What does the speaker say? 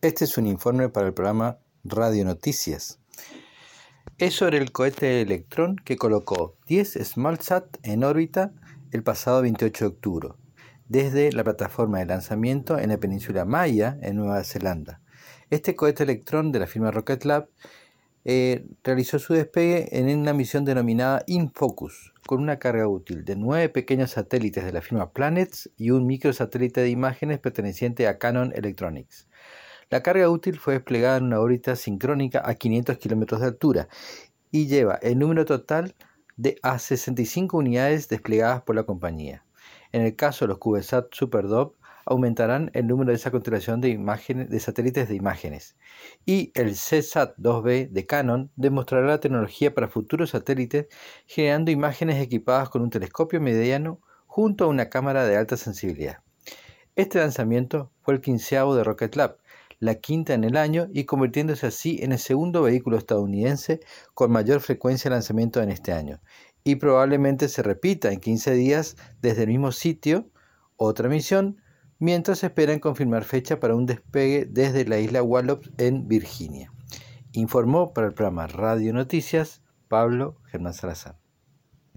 Este es un informe para el programa Radio Noticias. Es sobre el cohete Electron que colocó 10 SmallSat en órbita el pasado 28 de octubre, desde la plataforma de lanzamiento en la península Maya, en Nueva Zelanda. Este cohete Electron de la firma Rocket Lab eh, realizó su despegue en una misión denominada InFocus, con una carga útil de nueve pequeños satélites de la firma Planets y un microsatélite de imágenes perteneciente a Canon Electronics. La carga útil fue desplegada en una órbita sincrónica a 500 kilómetros de altura y lleva el número total de a 65 unidades desplegadas por la compañía. En el caso de los CubeSat SuperDove, aumentarán el número de esa constelación de, de satélites de imágenes. Y el CSAT-2B de Canon demostrará la tecnología para futuros satélites generando imágenes equipadas con un telescopio mediano junto a una cámara de alta sensibilidad. Este lanzamiento fue el quinceavo de Rocket Lab, la quinta en el año y convirtiéndose así en el segundo vehículo estadounidense con mayor frecuencia de lanzamiento en este año. Y probablemente se repita en 15 días desde el mismo sitio otra misión, mientras esperan confirmar fecha para un despegue desde la isla Wallops en Virginia. Informó para el programa Radio Noticias Pablo Germán Salazar.